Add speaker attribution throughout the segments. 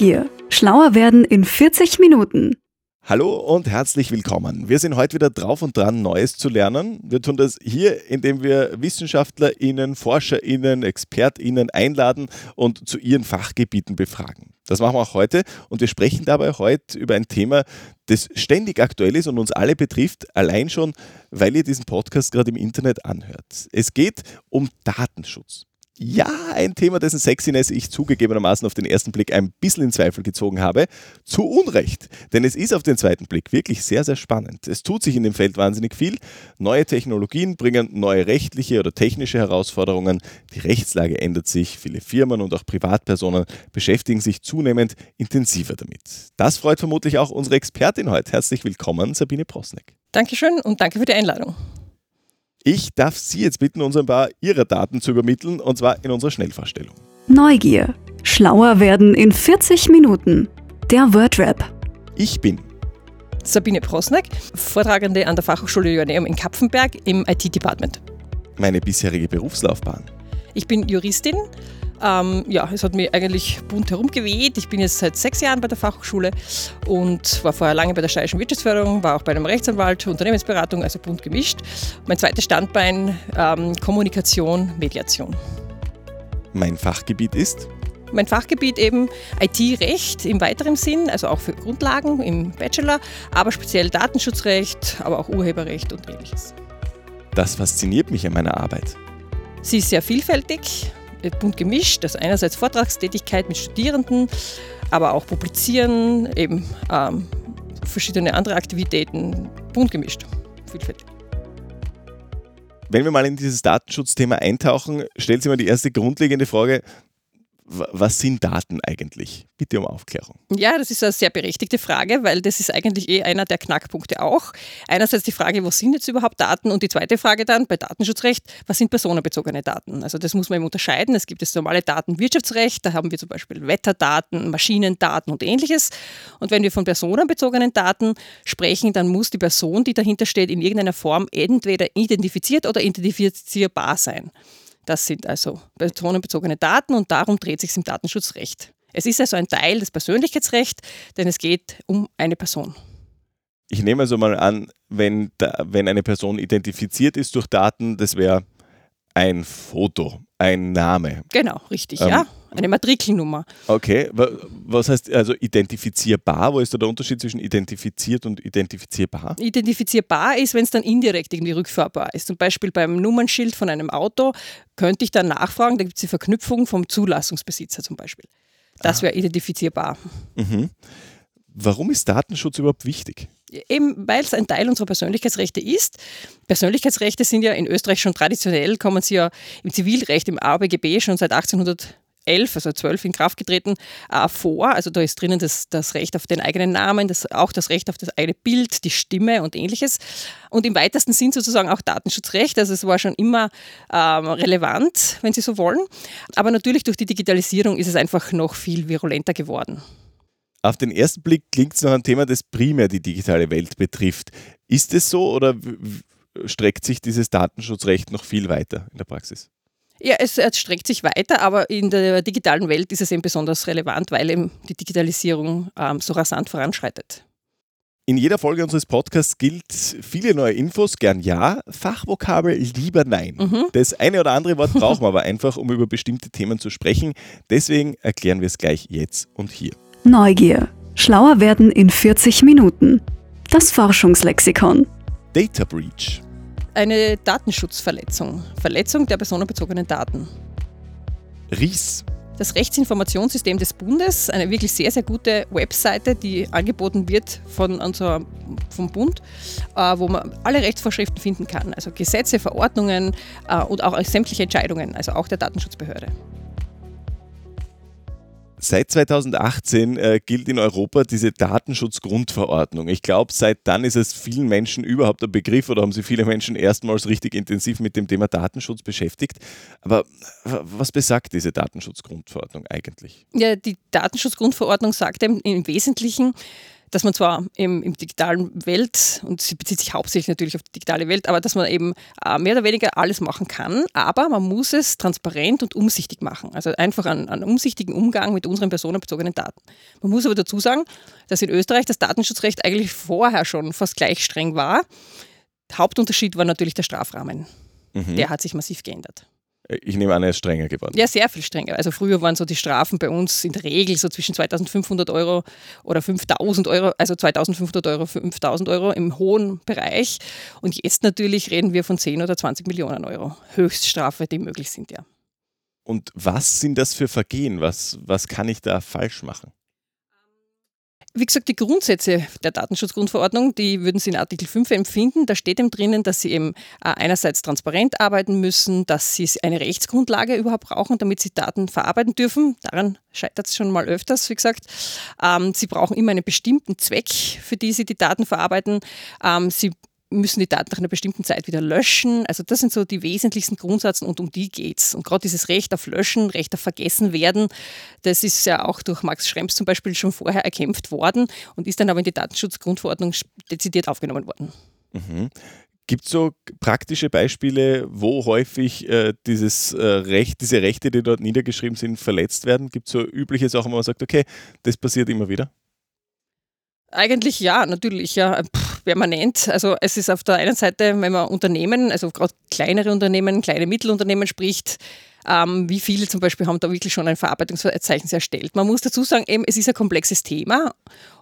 Speaker 1: Neugier. Schlauer werden in 40 Minuten.
Speaker 2: Hallo und herzlich willkommen. Wir sind heute wieder drauf und dran, Neues zu lernen. Wir tun das hier, indem wir WissenschaftlerInnen, ForscherInnen, ExpertInnen einladen und zu ihren Fachgebieten befragen. Das machen wir auch heute und wir sprechen dabei heute über ein Thema, das ständig aktuell ist und uns alle betrifft, allein schon, weil ihr diesen Podcast gerade im Internet anhört. Es geht um Datenschutz ja, ein Thema, dessen Sexiness ich zugegebenermaßen auf den ersten Blick ein bisschen in Zweifel gezogen habe. Zu Unrecht, denn es ist auf den zweiten Blick wirklich sehr, sehr spannend. Es tut sich in dem Feld wahnsinnig viel. Neue Technologien bringen neue rechtliche oder technische Herausforderungen. Die Rechtslage ändert sich. Viele Firmen und auch Privatpersonen beschäftigen sich zunehmend intensiver damit. Das freut vermutlich auch unsere Expertin heute. Herzlich willkommen, Sabine Prosnek.
Speaker 3: Dankeschön und danke für die Einladung.
Speaker 2: Ich darf Sie jetzt bitten, uns ein paar Ihrer Daten zu übermitteln, und zwar in unserer Schnellvorstellung.
Speaker 1: Neugier. Schlauer werden in 40 Minuten. Der Wordrap.
Speaker 2: Ich bin
Speaker 3: Sabine Prosnek, Vortragende an der Fachhochschule Joanneum in Kapfenberg im IT-Department.
Speaker 2: Meine bisherige Berufslaufbahn.
Speaker 3: Ich bin Juristin, ähm, ja, es hat mich eigentlich bunt herumgeweht. Ich bin jetzt seit sechs Jahren bei der Fachhochschule und war vorher lange bei der Steirischen Wirtschaftsförderung, war auch bei einem Rechtsanwalt, Unternehmensberatung, also bunt gemischt. Mein zweites Standbein ähm, Kommunikation, Mediation.
Speaker 2: Mein Fachgebiet ist?
Speaker 3: Mein Fachgebiet eben IT-Recht im weiteren Sinn, also auch für Grundlagen im Bachelor, aber speziell Datenschutzrecht, aber auch Urheberrecht und ähnliches.
Speaker 2: Das fasziniert mich an meiner Arbeit.
Speaker 3: Sie ist sehr vielfältig, bunt gemischt. Also einerseits Vortragstätigkeit mit Studierenden, aber auch Publizieren, eben ähm, verschiedene andere Aktivitäten, bunt gemischt, vielfältig.
Speaker 2: Wenn wir mal in dieses Datenschutzthema eintauchen, stellt sich mal die erste grundlegende Frage, was sind Daten eigentlich? Bitte um Aufklärung.
Speaker 3: Ja, das ist eine sehr berechtigte Frage, weil das ist eigentlich eh einer der Knackpunkte auch. Einerseits die Frage, was sind jetzt überhaupt Daten? Und die zweite Frage dann bei Datenschutzrecht, was sind personenbezogene Daten? Also das muss man eben unterscheiden. Es gibt das normale Datenwirtschaftsrecht, da haben wir zum Beispiel Wetterdaten, Maschinendaten und ähnliches. Und wenn wir von personenbezogenen Daten sprechen, dann muss die Person, die dahinter steht, in irgendeiner Form entweder identifiziert oder identifizierbar sein. Das sind also personenbezogene Daten und darum dreht sich im Datenschutzrecht. Es ist also ein Teil des Persönlichkeitsrechts, denn es geht um eine Person.
Speaker 2: Ich nehme also mal an, wenn, da, wenn eine Person identifiziert ist durch Daten, das wäre ein Foto, ein Name.
Speaker 3: Genau, richtig, ähm, ja. Eine Matrikelnummer.
Speaker 2: Okay, was heißt also identifizierbar? Wo ist da der Unterschied zwischen identifiziert und identifizierbar?
Speaker 3: Identifizierbar ist, wenn es dann indirekt irgendwie rückfahrbar ist. Zum Beispiel beim Nummernschild von einem Auto könnte ich dann nachfragen, da gibt es die Verknüpfung vom Zulassungsbesitzer zum Beispiel. Das ah. wäre identifizierbar.
Speaker 2: Mhm. Warum ist Datenschutz überhaupt wichtig?
Speaker 3: Eben weil es ein Teil unserer Persönlichkeitsrechte ist. Persönlichkeitsrechte sind ja in Österreich schon traditionell, kommen sie ja im Zivilrecht, im ABGB schon seit 1800 11, also 12 in Kraft getreten, äh, vor. Also da ist drinnen das, das Recht auf den eigenen Namen, das, auch das Recht auf das eigene Bild, die Stimme und ähnliches. Und im weitesten Sinn sozusagen auch Datenschutzrecht. Also es war schon immer ähm, relevant, wenn Sie so wollen. Aber natürlich durch die Digitalisierung ist es einfach noch viel virulenter geworden.
Speaker 2: Auf den ersten Blick klingt es nach einem Thema, das primär die digitale Welt betrifft. Ist es so oder streckt sich dieses Datenschutzrecht noch viel weiter in der Praxis?
Speaker 3: Ja, es, es, streckt sich weiter, aber in der digitalen Welt ist es eben besonders relevant, weil eben die Digitalisierung ähm, so rasant voranschreitet.
Speaker 2: In jeder Folge unseres Podcasts gilt viele neue Infos, gern ja, Fachvokabel lieber nein. Mhm. Das eine oder andere Wort brauchen wir aber einfach, um über bestimmte Themen zu sprechen. Deswegen erklären wir es gleich jetzt und hier.
Speaker 1: Neugier. Schlauer werden in 40 Minuten. Das Forschungslexikon.
Speaker 2: Data Breach
Speaker 3: eine Datenschutzverletzung, Verletzung der personenbezogenen Daten.
Speaker 2: RIS.
Speaker 3: Das Rechtsinformationssystem des Bundes, eine wirklich sehr, sehr gute Webseite, die angeboten wird von unserer, vom Bund, äh, wo man alle Rechtsvorschriften finden kann, also Gesetze, Verordnungen äh, und auch sämtliche Entscheidungen, also auch der Datenschutzbehörde.
Speaker 2: Seit 2018 äh, gilt in Europa diese Datenschutzgrundverordnung. Ich glaube, seit dann ist es vielen Menschen überhaupt ein Begriff oder haben sich viele Menschen erstmals richtig intensiv mit dem Thema Datenschutz beschäftigt. Aber was besagt diese Datenschutzgrundverordnung eigentlich?
Speaker 3: Ja, die Datenschutzgrundverordnung sagt im Wesentlichen, dass man zwar im, im digitalen Welt, und sie bezieht sich hauptsächlich natürlich auf die digitale Welt, aber dass man eben äh, mehr oder weniger alles machen kann, aber man muss es transparent und umsichtig machen. Also einfach einen, einen umsichtigen Umgang mit unseren personenbezogenen Daten. Man muss aber dazu sagen, dass in Österreich das Datenschutzrecht eigentlich vorher schon fast gleich streng war. Hauptunterschied war natürlich der Strafrahmen. Mhm. Der hat sich massiv geändert.
Speaker 2: Ich nehme an, er ist strenger geworden.
Speaker 3: Ja, sehr viel strenger. Also früher waren so die Strafen bei uns in der Regel so zwischen 2500 Euro oder 5000 Euro, also 2500 Euro, 5000 Euro im hohen Bereich. Und jetzt natürlich reden wir von 10 oder 20 Millionen Euro Höchststrafe, die möglich sind, ja.
Speaker 2: Und was sind das für Vergehen? Was, was kann ich da falsch machen?
Speaker 3: Wie gesagt, die Grundsätze der Datenschutzgrundverordnung, die würden Sie in Artikel 5 empfinden. Da steht eben drinnen, dass Sie eben äh, einerseits transparent arbeiten müssen, dass Sie eine Rechtsgrundlage überhaupt brauchen, damit Sie Daten verarbeiten dürfen. Daran scheitert es schon mal öfters, wie gesagt. Ähm, Sie brauchen immer einen bestimmten Zweck, für die Sie die Daten verarbeiten. Ähm, Sie müssen die Daten nach einer bestimmten Zeit wieder löschen. Also das sind so die wesentlichsten Grundsätze und um die geht es. Und gerade dieses Recht auf Löschen, Recht auf Vergessen werden, das ist ja auch durch Max Schrems zum Beispiel schon vorher erkämpft worden und ist dann aber in die Datenschutzgrundverordnung dezidiert aufgenommen worden.
Speaker 2: Mhm. Gibt es so praktische Beispiele, wo häufig äh, dieses äh, Recht, diese Rechte, die dort niedergeschrieben sind, verletzt werden? Gibt es so übliche Sachen, wo man sagt, okay, das passiert immer wieder?
Speaker 3: Eigentlich ja, natürlich, ja, Pff, permanent. Also es ist auf der einen Seite, wenn man Unternehmen, also gerade kleinere Unternehmen, kleine Mittelunternehmen spricht, ähm, wie viele zum Beispiel haben da wirklich schon ein Verarbeitungsverzeichnis erstellt. Man muss dazu sagen, eben, es ist ein komplexes Thema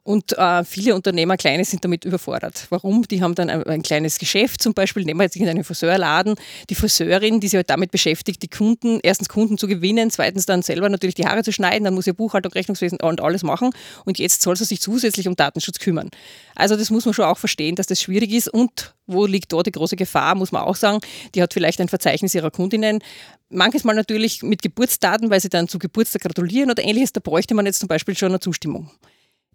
Speaker 3: und äh, viele Unternehmer, kleine, sind damit überfordert. Warum? Die haben dann ein, ein, kleines Geschäft zum Beispiel, nehmen wir jetzt einen Friseurladen, die Friseurin, die sich halt damit beschäftigt, die Kunden, erstens Kunden zu gewinnen, zweitens dann selber natürlich die Haare zu schneiden, dann muss sie Buchhaltung, Rechnungswesen und alles machen und jetzt soll sie sich zusätzlich um Datenschutz kümmern. Also das muss man schon auch verstehen, dass das schwierig ist und wo liegt dort die große Gefahr, muss man auch sagen. Die hat vielleicht ein Verzeichnis ihrer Kundinnen, manches Mal natürlich mit Geburtsdaten, weil sie dann zu Geburtstag gratulieren oder ähnliches, da bräuchte man jetzt zum Beispiel schon eine Zustimmung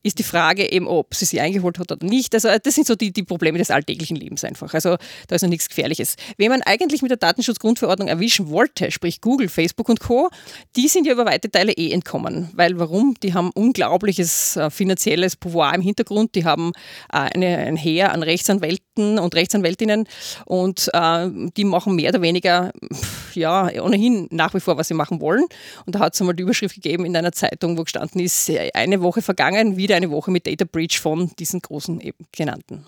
Speaker 3: ist die Frage eben, ob sie sie eingeholt hat oder nicht. Also das sind so die, die Probleme des alltäglichen Lebens einfach. Also da ist noch nichts Gefährliches. Wen man eigentlich mit der Datenschutzgrundverordnung erwischen wollte, sprich Google, Facebook und Co., die sind ja über weite Teile eh entkommen. Weil warum? Die haben unglaubliches äh, finanzielles Pouvoir im Hintergrund. Die haben äh, eine, ein Heer an Rechtsanwälten und Rechtsanwältinnen und äh, die machen mehr oder weniger ja ohnehin nach wie vor, was sie machen wollen. Und da hat es einmal die Überschrift gegeben in einer Zeitung, wo gestanden ist, eine Woche vergangen, wieder eine Woche mit Data Breach von diesen großen eben genannten.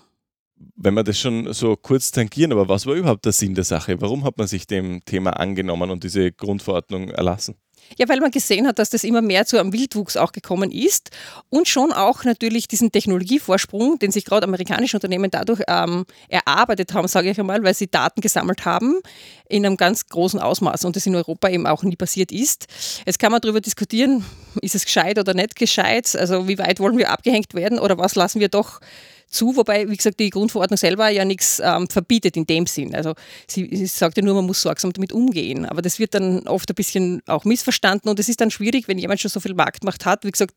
Speaker 2: Wenn wir das schon so kurz tangieren, aber was war überhaupt der Sinn der Sache? Warum hat man sich dem Thema angenommen und diese Grundverordnung erlassen?
Speaker 3: Ja, weil man gesehen hat, dass das immer mehr zu einem Wildwuchs auch gekommen ist und schon auch natürlich diesen Technologievorsprung, den sich gerade amerikanische Unternehmen dadurch ähm, erarbeitet haben, sage ich einmal, weil sie Daten gesammelt haben in einem ganz großen Ausmaß und das in Europa eben auch nie passiert ist. Jetzt kann man darüber diskutieren, ist es gescheit oder nicht gescheit, also wie weit wollen wir abgehängt werden oder was lassen wir doch zu, wobei, wie gesagt, die Grundverordnung selber ja nichts ähm, verbietet in dem Sinn. Also sie, sie sagt ja nur, man muss sorgsam damit umgehen. Aber das wird dann oft ein bisschen auch missverstanden und es ist dann schwierig, wenn jemand schon so viel Marktmacht hat, wie gesagt,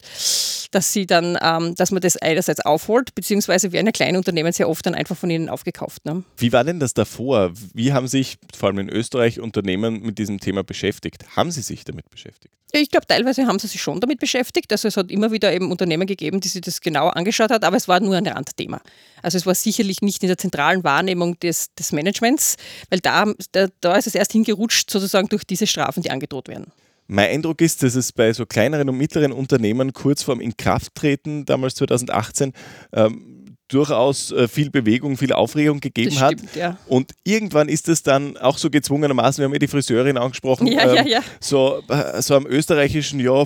Speaker 3: dass sie dann, ähm, dass man das einerseits aufholt, beziehungsweise werden ja kleine Unternehmen sehr oft dann einfach von ihnen aufgekauft. Ne?
Speaker 2: Wie war denn das davor? Wie haben sich vor allem in Österreich Unternehmen mit diesem Thema beschäftigt? Haben sie sich damit beschäftigt?
Speaker 3: Ich glaube, teilweise haben sie sich schon damit beschäftigt. Also es hat immer wieder eben Unternehmen gegeben, die sich das genau angeschaut hat, aber es war nur ein Randthema. Also es war sicherlich nicht in der zentralen Wahrnehmung des, des Managements, weil da, da, da ist es erst hingerutscht, sozusagen durch diese Strafen, die angedroht werden.
Speaker 2: Mein Eindruck ist, dass es bei so kleineren und mittleren Unternehmen kurz vorm Inkrafttreten, damals 2018, ähm, durchaus äh, viel Bewegung, viel Aufregung gegeben stimmt, hat. Ja. Und irgendwann ist es dann auch so gezwungenermaßen, wir haben ja die Friseurin angesprochen,
Speaker 3: ja, ähm, ja, ja.
Speaker 2: So, äh, so am österreichischen, ja,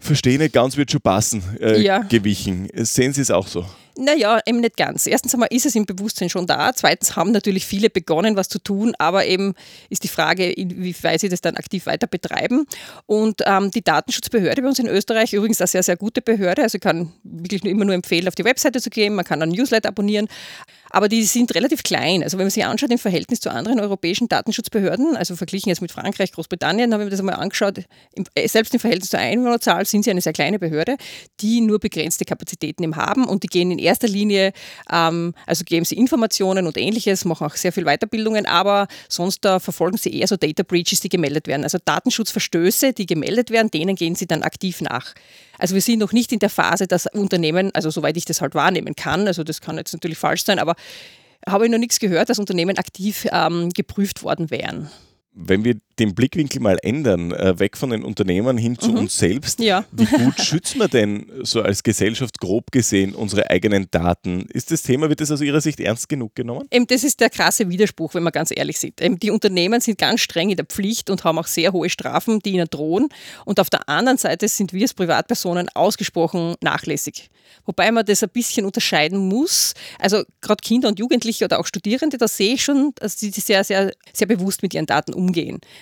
Speaker 2: verstehe nicht ganz, wird schon passen, äh, ja. gewichen. Sehen Sie es auch so?
Speaker 3: Naja, eben nicht ganz. Erstens einmal ist es im Bewusstsein schon da. Zweitens haben natürlich viele begonnen, was zu tun, aber eben ist die Frage, inwieweit sie das dann aktiv weiter betreiben. Und ähm, die Datenschutzbehörde bei uns in Österreich, übrigens eine sehr, sehr gute Behörde, also ich kann wirklich nur immer nur empfehlen, auf die Webseite zu gehen, man kann einen Newsletter abonnieren. Aber die sind relativ klein. Also wenn man sich anschaut im Verhältnis zu anderen europäischen Datenschutzbehörden, also verglichen jetzt mit Frankreich, Großbritannien, habe ich mir das einmal angeschaut, äh, selbst im Verhältnis zur Einwohnerzahl sind sie eine sehr kleine Behörde, die nur begrenzte Kapazitäten im haben und die gehen in erster Linie, ähm, also geben sie Informationen und ähnliches, machen auch sehr viel Weiterbildungen, aber sonst da verfolgen sie eher so Data Breaches, die gemeldet werden. Also Datenschutzverstöße, die gemeldet werden, denen gehen sie dann aktiv nach. Also wir sind noch nicht in der Phase, dass Unternehmen, also soweit ich das halt wahrnehmen kann, also das kann jetzt natürlich falsch sein, aber habe ich noch nichts gehört, dass Unternehmen aktiv ähm, geprüft worden wären.
Speaker 2: Wenn wir den Blickwinkel mal ändern, äh, weg von den Unternehmen hin zu mhm. uns selbst,
Speaker 3: ja.
Speaker 2: wie gut schützen wir denn so als Gesellschaft grob gesehen unsere eigenen Daten? Ist das Thema, wird das aus Ihrer Sicht ernst genug genommen?
Speaker 3: Eben, das ist der krasse Widerspruch, wenn wir ganz ehrlich sind. Eben, die Unternehmen sind ganz streng in der Pflicht und haben auch sehr hohe Strafen, die ihnen drohen. Und auf der anderen Seite sind wir als Privatpersonen ausgesprochen nachlässig. Wobei man das ein bisschen unterscheiden muss. Also gerade Kinder und Jugendliche oder auch Studierende, da sehe ich schon, dass sie sehr, sehr, sehr bewusst mit ihren Daten umgehen.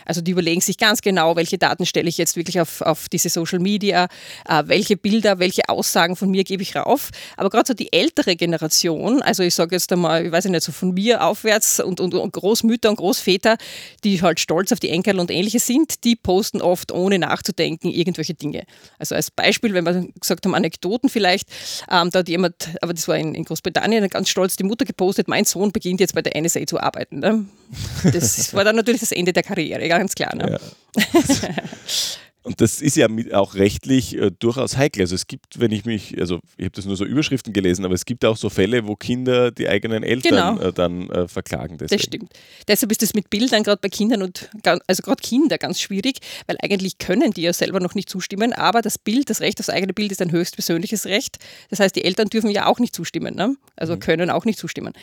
Speaker 3: Also die überlegen sich ganz genau, welche Daten stelle ich jetzt wirklich auf, auf diese Social Media, äh, welche Bilder, welche Aussagen von mir gebe ich rauf. Aber gerade so die ältere Generation, also ich sage jetzt einmal, ich weiß nicht, so von mir aufwärts und, und, und Großmütter und Großväter, die halt stolz auf die Enkel und ähnliches sind, die posten oft ohne nachzudenken irgendwelche Dinge. Also als Beispiel, wenn wir gesagt haben, Anekdoten vielleicht, ähm, da hat jemand, aber das war in, in, Großbritannien, ganz stolz die Mutter gepostet, mein Sohn beginnt jetzt bei der NSA zu arbeiten. Ne? Das war dann natürlich das Ende der Karriere, ganz klar. Ne? Ja.
Speaker 2: Und das ist ja auch rechtlich äh, durchaus heikel. Also es gibt, wenn ich mich, also ich habe das nur so Überschriften gelesen, aber es gibt auch so Fälle, wo Kinder die eigenen Eltern genau. äh, dann äh, verklagen.
Speaker 3: Deswegen. Das stimmt. Deshalb ist das mit Bildern gerade bei Kindern und also gerade Kinder ganz schwierig, weil eigentlich können die ja selber noch nicht zustimmen, aber das Bild, das Recht aufs eigene Bild ist ein höchstpersönliches Recht. Das heißt, die Eltern dürfen ja auch nicht zustimmen, ne? also mhm. können auch nicht zustimmen.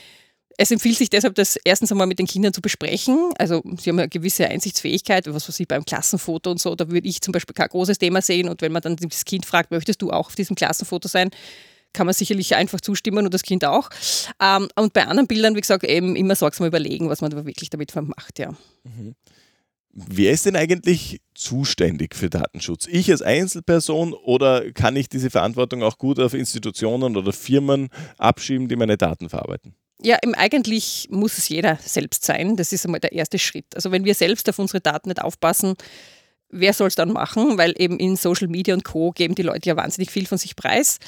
Speaker 3: Es empfiehlt sich deshalb, das erstens einmal mit den Kindern zu besprechen. Also sie haben eine gewisse Einsichtsfähigkeit, was weiß ich, beim Klassenfoto und so, da würde ich zum Beispiel kein großes Thema sehen. Und wenn man dann das Kind fragt, möchtest du auch auf diesem Klassenfoto sein, kann man sicherlich einfach zustimmen und das Kind auch. Ähm, und bei anderen Bildern, wie gesagt, eben immer sorgsam überlegen, was man wirklich damit macht, ja. Mhm.
Speaker 2: Wer ist denn eigentlich zuständig für Datenschutz? Ich als Einzelperson oder kann ich diese Verantwortung auch gut auf Institutionen oder Firmen abschieben, die meine Daten verarbeiten?
Speaker 3: Ja, eigentlich muss es jeder selbst sein. Das ist einmal der erste Schritt. Also wenn wir selbst auf unsere Daten nicht aufpassen, wer soll es dann machen? Weil eben in Social Media und Co. geben die Leute ja wahnsinnig viel von sich preis.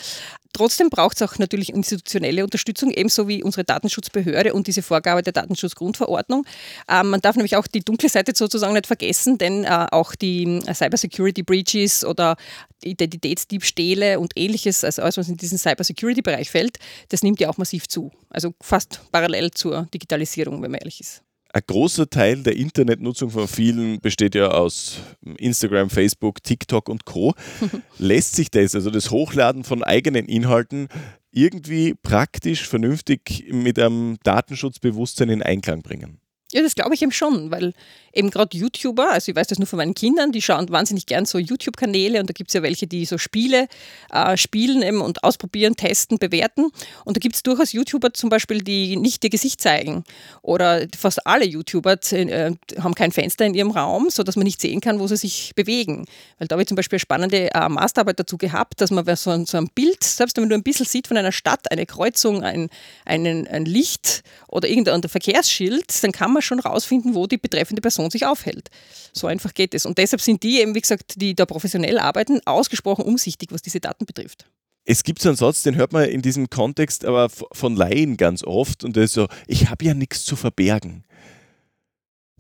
Speaker 3: Trotzdem braucht es auch natürlich institutionelle Unterstützung, ebenso wie unsere Datenschutzbehörde und diese Vorgabe der Datenschutzgrundverordnung. Ähm, man darf nämlich auch die dunkle Seite sozusagen nicht vergessen, denn äh, auch die äh, Cybersecurity Breaches oder Identitätsdiebstähle und ähnliches, also alles, was in diesen Cybersecurity-Bereich fällt, das nimmt ja auch massiv zu. Also fast parallel zur Digitalisierung, wenn man ehrlich ist
Speaker 2: ein großer Teil der Internetnutzung von vielen besteht ja aus Instagram, Facebook, TikTok und Co. Lässt sich das, also das Hochladen von eigenen Inhalten, irgendwie praktisch, vernünftig mit einem Datenschutzbewusstsein in Einklang bringen?
Speaker 3: Ja, das glaube ich eben schon, weil eben gerade YouTuber, also ich weiß das nur von meinen Kindern, die schauen wahnsinnig gern so YouTube-Kanäle und da gibt es ja welche, die so Spiele äh, spielen eben und ausprobieren, testen, bewerten. Und da gibt es durchaus YouTuber zum Beispiel, die nicht ihr Gesicht zeigen. Oder fast alle YouTuber äh, haben kein Fenster in ihrem Raum, sodass man nicht sehen kann, wo sie sich bewegen. Weil da habe ich zum Beispiel eine spannende äh, Masterarbeit dazu gehabt, dass man so ein, so ein Bild, selbst wenn man nur ein bisschen sieht von einer Stadt, eine Kreuzung, ein, einen, ein Licht oder irgendein Verkehrsschild, dann kann man schon rausfinden, wo die betreffende Person sich aufhält. So einfach geht es. Und deshalb sind die eben, wie gesagt, die da professionell arbeiten, ausgesprochen umsichtig, was diese Daten betrifft.
Speaker 2: Es gibt so einen Satz, den hört man in diesem Kontext aber von Laien ganz oft und der ist so, ich habe ja nichts zu verbergen.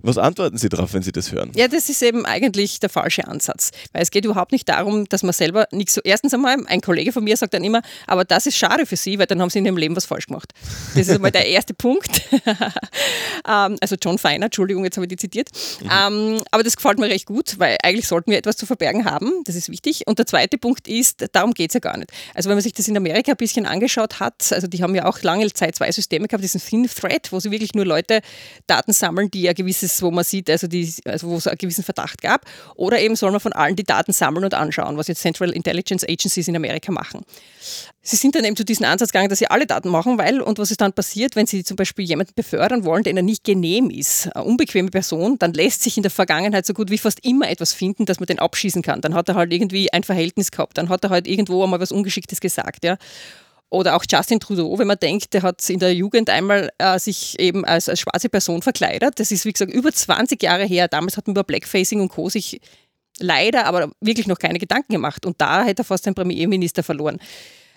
Speaker 2: Was antworten Sie darauf, wenn Sie das hören?
Speaker 3: Ja, das ist eben eigentlich der falsche Ansatz. Weil es geht überhaupt nicht darum, dass man selber nichts so. Erstens einmal, ein Kollege von mir sagt dann immer, aber das ist schade für Sie, weil dann haben Sie in Ihrem Leben was falsch gemacht. Das ist einmal der erste Punkt. Ähm, also John Feiner, Entschuldigung, jetzt habe ich die zitiert. Mhm. Ähm, aber das gefällt mir recht gut, weil eigentlich sollten wir etwas zu verbergen haben. Das ist wichtig. Und der zweite Punkt ist, darum geht es ja gar nicht. Also wenn man sich das in Amerika ein bisschen angeschaut hat, also die haben ja auch lange Zeit zwei Systeme gehabt, diesen Thin Thread, wo sie wirklich nur Leute Daten sammeln, die ja gewisses es, wo man sieht, also, die, also wo es einen gewissen Verdacht gab. Oder eben soll man von allen die Daten sammeln und anschauen, was jetzt Central Intelligence Agencies in Amerika machen. Sie sind dann eben zu diesem Ansatz gegangen, dass sie alle Daten machen, weil, und was ist dann passiert, wenn sie zum Beispiel jemanden befördern wollen, der ihnen nicht genehm ist, eine unbequeme Person, dann lässt sich in der Vergangenheit so gut wie fast immer etwas finden, dass man den abschießen kann. Dann hat er halt irgendwie ein Verhältnis gehabt, dann hat er halt irgendwo einmal was Ungeschicktes gesagt, ja. Oder auch Justin Trudeau, wenn man denkt, der hat in der Jugend einmal äh, sich eben als, als schwarze Person verkleidet. Das ist, wie gesagt, über 20 Jahre her. Damals hat man über Blackfacing und Co. sich leider, aber wirklich noch keine Gedanken gemacht. Und da hätte er fast den Premierminister verloren.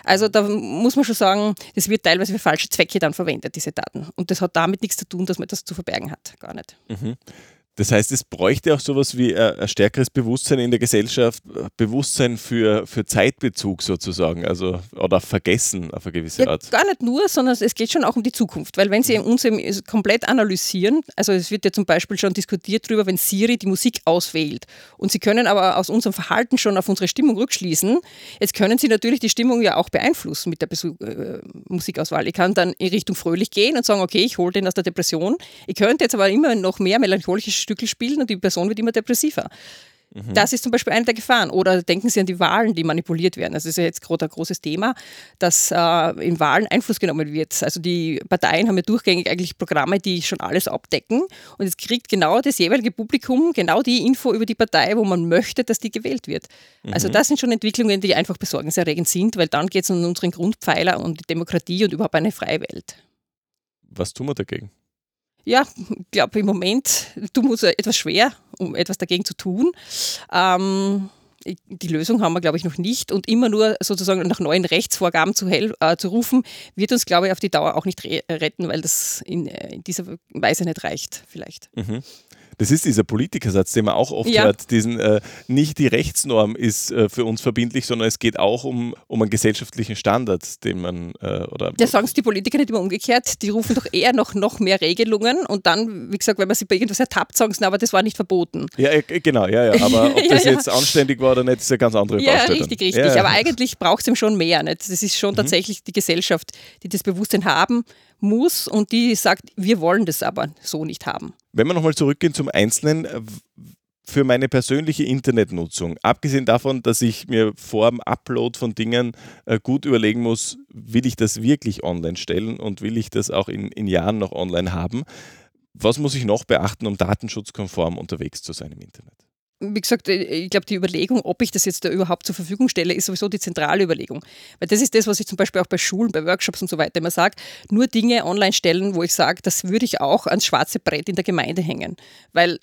Speaker 3: Also da muss man schon sagen, das wird teilweise für falsche Zwecke dann verwendet, diese Daten. Und das hat damit nichts zu tun, dass man das zu verbergen hat. Gar nicht.
Speaker 2: Mhm. Das heißt, es bräuchte auch sowas wie äh, ein stärkeres Bewusstsein in der Gesellschaft, äh, Bewusstsein für, für Zeitbezug sozusagen, also oder Vergessen auf eine gewisse
Speaker 3: ja,
Speaker 2: Art.
Speaker 3: Gar nicht nur, sondern es geht schon auch um die Zukunft, weil wenn Sie uns eben komplett analysieren, also es wird ja zum Beispiel schon diskutiert darüber, wenn Siri die Musik auswählt und Sie können aber aus unserem Verhalten schon auf unsere Stimmung rückschließen, jetzt können Sie natürlich die Stimmung ja auch beeinflussen mit der Besuch, äh, Musikauswahl. Ich kann dann in Richtung fröhlich gehen und sagen, okay, ich hole den aus der Depression. Ich könnte jetzt aber immer noch mehr melancholische Stücke spielen und die Person wird immer depressiver. Mhm. Das ist zum Beispiel eine der Gefahren. Oder denken Sie an die Wahlen, die manipuliert werden. Das ist ja jetzt gerade ein großes Thema, dass äh, in Wahlen Einfluss genommen wird. Also die Parteien haben ja durchgängig eigentlich Programme, die schon alles abdecken. Und jetzt kriegt genau das jeweilige Publikum genau die Info über die Partei, wo man möchte, dass die gewählt wird. Also mhm. Also das sind schon Entwicklungen, die einfach besorgniserregend sind, weil dann geht es um unseren Grundpfeiler und die Demokratie und überhaupt eine freie Welt.
Speaker 2: Was tun wir dagegen?
Speaker 3: Ja, ich glaube im Moment tun wir uns etwas schwer, um etwas dagegen zu tun. Ähm, die Lösung haben wir, glaube ich, noch nicht. Und immer nur sozusagen nach neuen Rechtsvorgaben zu, äh, zu rufen, wird uns, glaube ich, auf die Dauer auch nicht re retten, weil das in, äh, in, dieser Weise nicht reicht, vielleicht.
Speaker 2: Mhm. Das ist dieser Politikersatz, den man auch oft ja. hört, diesen äh, nicht die Rechtsnorm ist äh, für uns verbindlich, sondern es geht auch um, um einen gesellschaftlichen Standard, den man äh, oder.
Speaker 3: Ja, sagen es die Politiker nicht immer umgekehrt, die rufen doch eher noch, noch mehr Regelungen und dann, wie gesagt, wenn man sich bei irgendwas ertappt, sagen sie, aber das war nicht verboten.
Speaker 2: Ja, äh, genau, ja, ja. Aber ob das ja, jetzt anständig war oder nicht, ist ja ganz andere
Speaker 3: Ja, Baustelle. richtig, richtig. Aber eigentlich braucht es ihm schon mehr. Nicht? Das ist schon mhm. tatsächlich die Gesellschaft, die das Bewusstsein haben muss und die sagt, wir wollen das aber so nicht haben.
Speaker 2: Wenn wir nochmal zurückgehen zum Einzelnen, für meine persönliche Internetnutzung, abgesehen davon, dass ich mir vor dem Upload von Dingen äh, gut überlegen muss, will ich das wirklich online stellen und will ich das auch in, in Jahren noch online haben, was muss ich noch beachten, um datenschutzkonform unterwegs zu sein im Internet?
Speaker 3: Wie gesagt, äh, ich glaube, die Überlegung, ob ich das jetzt da überhaupt zur Verfügung stelle, ist sowieso die zentrale Überlegung. Weil das ist das, was ich zum Beispiel auch bei Schulen, bei Workshops und so weiter immer sage, nur Dinge online stellen, wo ich sage, das würde ich auch ans schwarze Brett in der Gemeinde hängen. Weil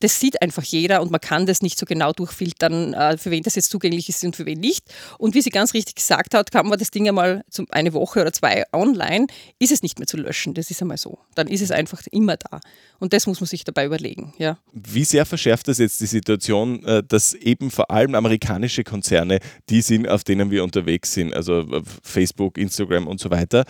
Speaker 3: das sieht einfach jeder und man kann das nicht so genau durchfiltern, äh, für wen das jetzt zugänglich ist und für wen nicht. Und wie sie ganz richtig gesagt hat, kann man das Ding einmal eine Woche oder zwei online, ist es nicht mehr zu löschen. Das ist einmal so. Dann ist es einfach immer da. Und das muss man sich dabei überlegen. Ja.
Speaker 2: Wie sehr verschärft das jetzt die Situation, äh, dass eben vor allem amerikanische Konzerne die sind, auf denen wir unterwegs sind, also äh, Facebook, Instagram und so weiter,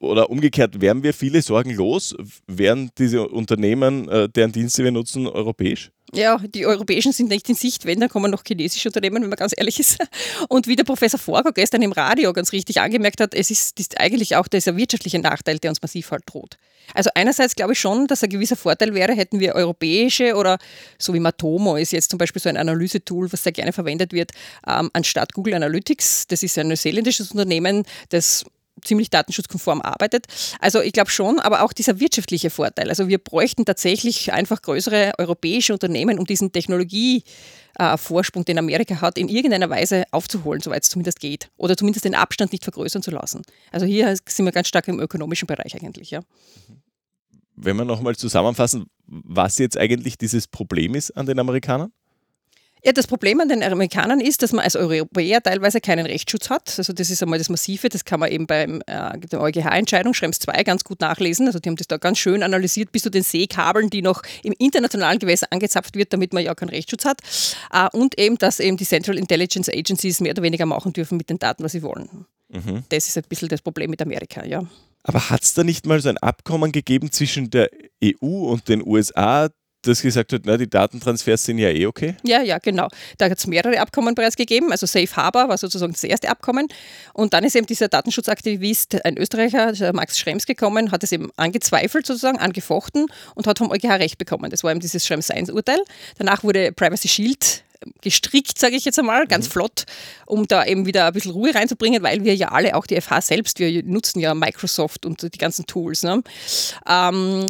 Speaker 2: oder umgekehrt, wären wir viele Sorgen los? Wären diese Unternehmen, äh, deren Dienste wir nutzen, europäisch?
Speaker 3: Ja, die europäischen sind nicht in Sicht, wenn, dann kommen noch chinesische Unternehmen, wenn man ganz ehrlich ist. Und wie der Professor Forger gestern im Radio ganz richtig angemerkt hat, es ist, ist eigentlich auch dieser wirtschaftliche Nachteil, der uns massiv halt droht. Also einerseits glaube ich schon, dass ein gewisser Vorteil wäre, hätten wir europäische oder so wie Matomo ist jetzt zum Beispiel so ein Analysetool, was sehr gerne verwendet wird, ähm, anstatt Google Analytics. Das ist ein neuseeländisches Unternehmen, das ziemlich datenschutzkonform arbeitet. Also ich glaube schon, aber auch dieser wirtschaftliche Vorteil. Also wir bräuchten tatsächlich einfach größere europäische Unternehmen, um diesen Technologievorsprung, den Amerika hat, in irgendeiner Weise aufzuholen, soweit es zumindest geht. Oder zumindest den Abstand nicht vergrößern zu lassen. Also hier sind wir ganz stark im ökonomischen Bereich eigentlich, ja.
Speaker 2: Wenn wir nochmal zusammenfassen, was jetzt eigentlich dieses Problem ist an den Amerikanern?
Speaker 3: Ja, das Problem an den Amerikanern ist, dass man als Europäer teilweise keinen Rechtsschutz hat. Also das ist einmal das Massive, das kann man eben bei äh, der EuGH-Entscheidung Schrems 2 ganz gut nachlesen. Also die haben das da ganz schön analysiert, bis zu den Seekabeln, die noch im internationalen Gewässer angezapft wird, damit man ja keinen Rechtsschutz hat. Äh, und eben, dass eben die Central Intelligence Agencies mehr oder weniger machen dürfen mit den Daten, was sie wollen. Mhm. Das ist ein bisschen das Problem mit Amerika, ja.
Speaker 2: Aber hat es da nicht mal so ein Abkommen gegeben zwischen der EU und den USA, das gesagt hat, na, die Datentransfers sind ja eh okay?
Speaker 3: Ja, ja, genau. Da hat es mehrere Abkommen bereits gegeben. Also Safe Harbor war sozusagen das erste Abkommen. Und dann ist eben dieser Datenschutzaktivist, ein Österreicher, Max Schrems, gekommen, hat es eben angezweifelt sozusagen, angefochten und hat vom EuGH Recht bekommen. Das war eben dieses Schrems-1-Urteil. Danach wurde Privacy Shield gestrickt, sage ich jetzt einmal, ganz mhm. flott, um da eben wieder ein bisschen Ruhe reinzubringen, weil wir ja alle, auch die FH selbst, wir nutzen ja Microsoft und die ganzen Tools. Ne? Ähm,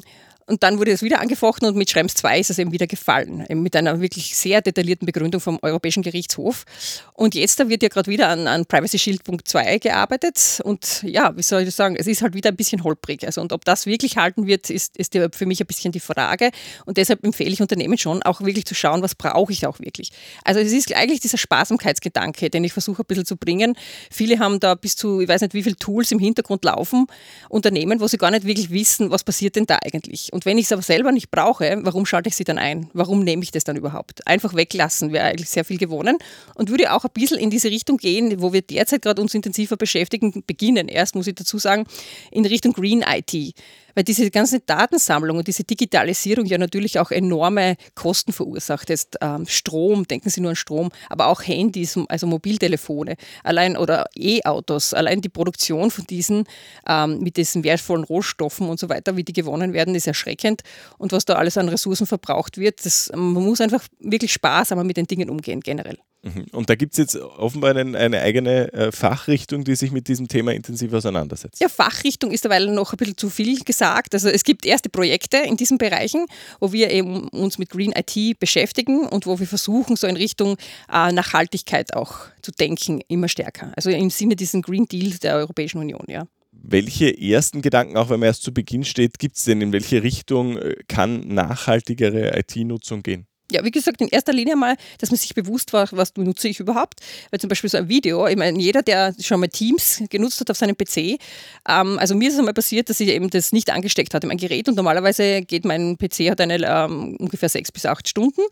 Speaker 3: Und dann wurde es wieder angefochten und mit Schrems 2 ist es eben wieder gefallen, eben mit einer wirklich sehr detaillierten Begründung vom Europäischen Gerichtshof. Und jetzt da wird ja gerade wieder an, an Privacy Shield Punkt 2 gearbeitet. Und ja, wie soll ich sagen, es ist halt wieder ein bisschen holprig. Also, und ob das wirklich halten wird, ist, ist für mich ein bisschen die Frage. Und deshalb empfehle ich Unternehmen schon, auch wirklich zu schauen, was brauche ich auch wirklich. Also es ist eigentlich dieser Sparsamkeitsgedanke, den ich versuche ein bisschen zu bringen. Viele haben da bis zu, ich weiß nicht, wie viele Tools im Hintergrund laufen, Unternehmen, wo sie gar nicht wirklich wissen, was passiert denn da eigentlich. Und wenn ich es aber selber nicht brauche, warum schalte ich sie dann ein? Warum nehme ich das dann überhaupt? Einfach weglassen wäre eigentlich sehr viel gewonnen und würde auch ein bisschen in diese Richtung gehen, wo wir derzeit gerade uns intensiver beschäftigen, beginnen erst, muss ich dazu sagen, in Richtung Green IT weil diese ganze Datensammlung und diese Digitalisierung ja natürlich auch enorme Kosten verursacht. Jetzt ähm, Strom, denken Sie nur an Strom, aber auch Handys, also Mobiltelefone, allein oder E-Autos, allein die Produktion von diesen ähm, mit diesen wertvollen Rohstoffen und so weiter, wie die gewonnen werden, ist erschreckend. Und was da alles an Ressourcen verbraucht wird, das, man muss einfach wirklich sparsamer mit den Dingen umgehen generell.
Speaker 2: Mhm. Und da gibt es jetzt offenbar eine, eine eigene äh, Fachrichtung, die sich mit diesem Thema intensiv auseinandersetzt.
Speaker 3: Ja, Fachrichtung ist derweil noch ein bisschen zu viel gesagt. Also es gibt erste Projekte in diesen Bereichen, wo wir eben uns mit Green IT beschäftigen und wo wir versuchen, so in Richtung äh, Nachhaltigkeit auch zu denken, immer stärker. Also im Sinne diesen Green Deal der Europäischen Union, ja.
Speaker 2: Welche ersten Gedanken, auch wenn man erst zu Beginn steht, gibt es denn? In welche Richtung äh, kann nachhaltigere IT-Nutzung gehen?
Speaker 3: Ja, wie gesagt, in erster Linie mal, dass man sich bewusst war, was nutze ich überhaupt. Weil zum Beispiel so ein Video, ich meine, jeder, der schon mal Teams genutzt hat auf seinem PC, ähm, also mir ist es einmal passiert, dass ich eben das nicht angesteckt hatte, mein Gerät. Und normalerweise geht mein PC, hat eine ähm, ungefähr sechs bis acht Stunden.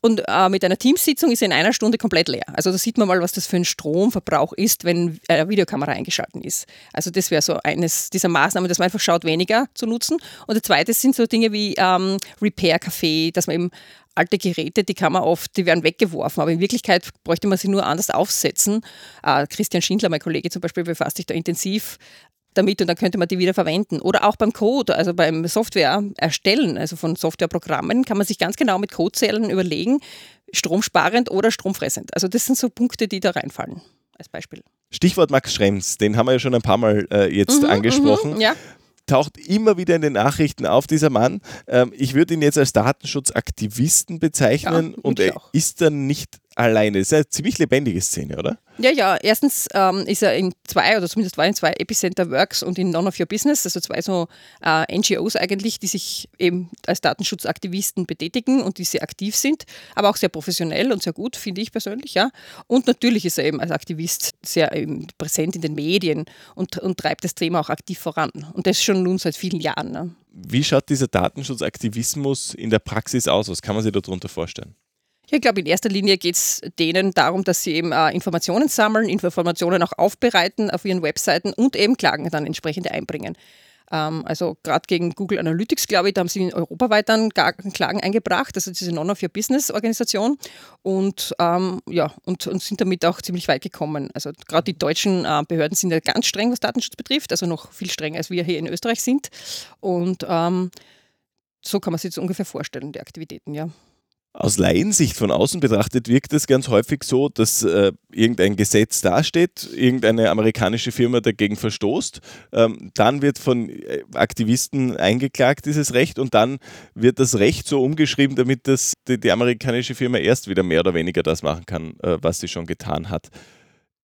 Speaker 3: Und äh, mit einer Teamsitzung ist er in einer Stunde komplett leer. Also da sieht man mal, was das für ein Stromverbrauch ist, wenn eine Videokamera eingeschaltet ist. Also das wäre so eines dieser Maßnahmen, dass man einfach schaut, weniger zu nutzen. Und das zweite sind so Dinge wie ähm, Repair-Café, dass man eben alte Geräte, die kann man oft, die werden weggeworfen, aber in Wirklichkeit bräuchte man sie nur anders aufsetzen. Äh, Christian Schindler, mein Kollege zum Beispiel, befasst sich da intensiv damit und dann könnte man die wieder verwenden. Oder auch beim Code, also beim Software erstellen, also von Softwareprogrammen, kann man sich ganz genau mit Codezellen überlegen, stromsparend oder stromfressend. Also das sind so Punkte, die da reinfallen, als Beispiel.
Speaker 2: Stichwort Max Schrems, den haben wir ja schon ein paar Mal äh, jetzt mhm, angesprochen. Mhm, ja taucht immer wieder in den Nachrichten auf, dieser Mann. Ähm, ich würde ihn jetzt als Datenschutzaktivisten bezeichnen ja, und er ist dann nicht alleine. Das ist eine ziemlich lebendige Szene, oder?
Speaker 3: Ja, ja. Erstens ähm, ist er in zwei oder zumindest war in zwei Epicenter Works und in None of Your Business, also zwei so äh, NGOs eigentlich, die sich eben als Datenschutzaktivisten betätigen und die sehr aktiv sind, aber auch sehr professionell und sehr gut, finde ich persönlich, ja. Und natürlich ist er eben als Aktivist sehr eben präsent in den Medien und, und treibt das Thema auch aktiv voran. Und das schon nun seit vielen Jahren. Ne?
Speaker 2: Wie schaut dieser Datenschutzaktivismus in der Praxis aus? Was kann man sich darunter vorstellen?
Speaker 3: Ich glaube, in erster Linie geht es denen darum, dass sie eben äh, Informationen sammeln, Informationen auch aufbereiten auf ihren Webseiten und eben Klagen dann entsprechend einbringen. Ähm, also gerade gegen Google Analytics, glaube ich, da haben sie europaweit dann Klagen eingebracht, also diese Non-of-Your-Business-Organisation und, ähm, ja, und, und, sind damit auch ziemlich weit gekommen. Also gerade die deutschen äh, Behörden sind ja ganz streng, was Datenschutz betrifft, also noch viel strenger, als wir hier in Österreich sind. Und ähm, so kann man sich das ungefähr vorstellen, die Aktivitäten, ja.
Speaker 2: Aus Laiensicht von außen betrachtet wirkt es ganz häufig so, dass äh, irgendein Gesetz dasteht, irgendeine amerikanische Firma dagegen verstoßt, ähm, dann wird von äh, Aktivisten eingeklagt, dieses Recht, und dann wird das Recht so umgeschrieben, damit das, die, die amerikanische Firma erst wieder mehr oder weniger das machen kann, äh, was sie schon getan hat.